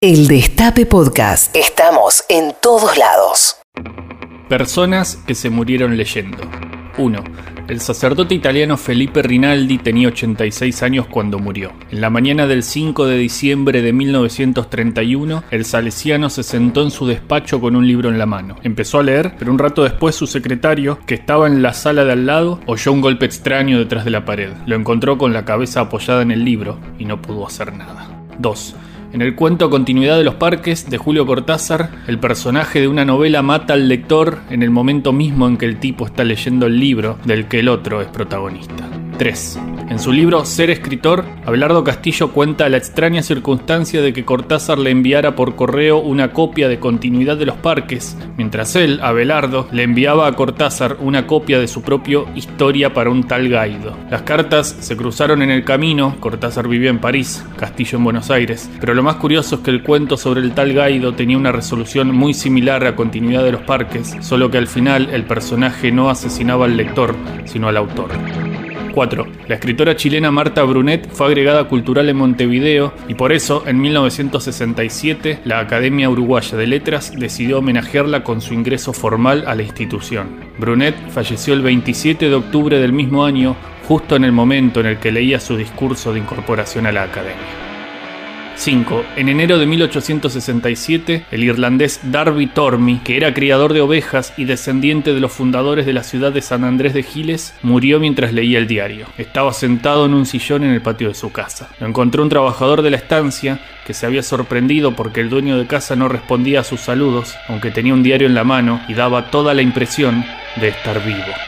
El Destape Podcast. Estamos en todos lados. Personas que se murieron leyendo. 1. El sacerdote italiano Felipe Rinaldi tenía 86 años cuando murió. En la mañana del 5 de diciembre de 1931, el salesiano se sentó en su despacho con un libro en la mano. Empezó a leer, pero un rato después su secretario, que estaba en la sala de al lado, oyó un golpe extraño detrás de la pared. Lo encontró con la cabeza apoyada en el libro y no pudo hacer nada. 2. En el cuento Continuidad de los Parques de Julio Cortázar, el personaje de una novela mata al lector en el momento mismo en que el tipo está leyendo el libro del que el otro es protagonista. 3. En su libro Ser escritor, Abelardo Castillo cuenta la extraña circunstancia de que Cortázar le enviara por correo una copia de Continuidad de los Parques, mientras él, Abelardo, le enviaba a Cortázar una copia de su propio Historia para un tal Gaido. Las cartas se cruzaron en el camino, Cortázar vivía en París, Castillo en Buenos Aires, pero lo más curioso es que el cuento sobre el tal Gaido tenía una resolución muy similar a Continuidad de los Parques, solo que al final el personaje no asesinaba al lector, sino al autor. 4. La escritora chilena Marta Brunet fue agregada cultural en Montevideo y por eso, en 1967, la Academia Uruguaya de Letras decidió homenajearla con su ingreso formal a la institución. Brunet falleció el 27 de octubre del mismo año, justo en el momento en el que leía su discurso de incorporación a la Academia. 5. En enero de 1867, el irlandés Darby Tormey, que era criador de ovejas y descendiente de los fundadores de la ciudad de San Andrés de Giles, murió mientras leía el diario. Estaba sentado en un sillón en el patio de su casa. Lo encontró un trabajador de la estancia que se había sorprendido porque el dueño de casa no respondía a sus saludos, aunque tenía un diario en la mano y daba toda la impresión de estar vivo.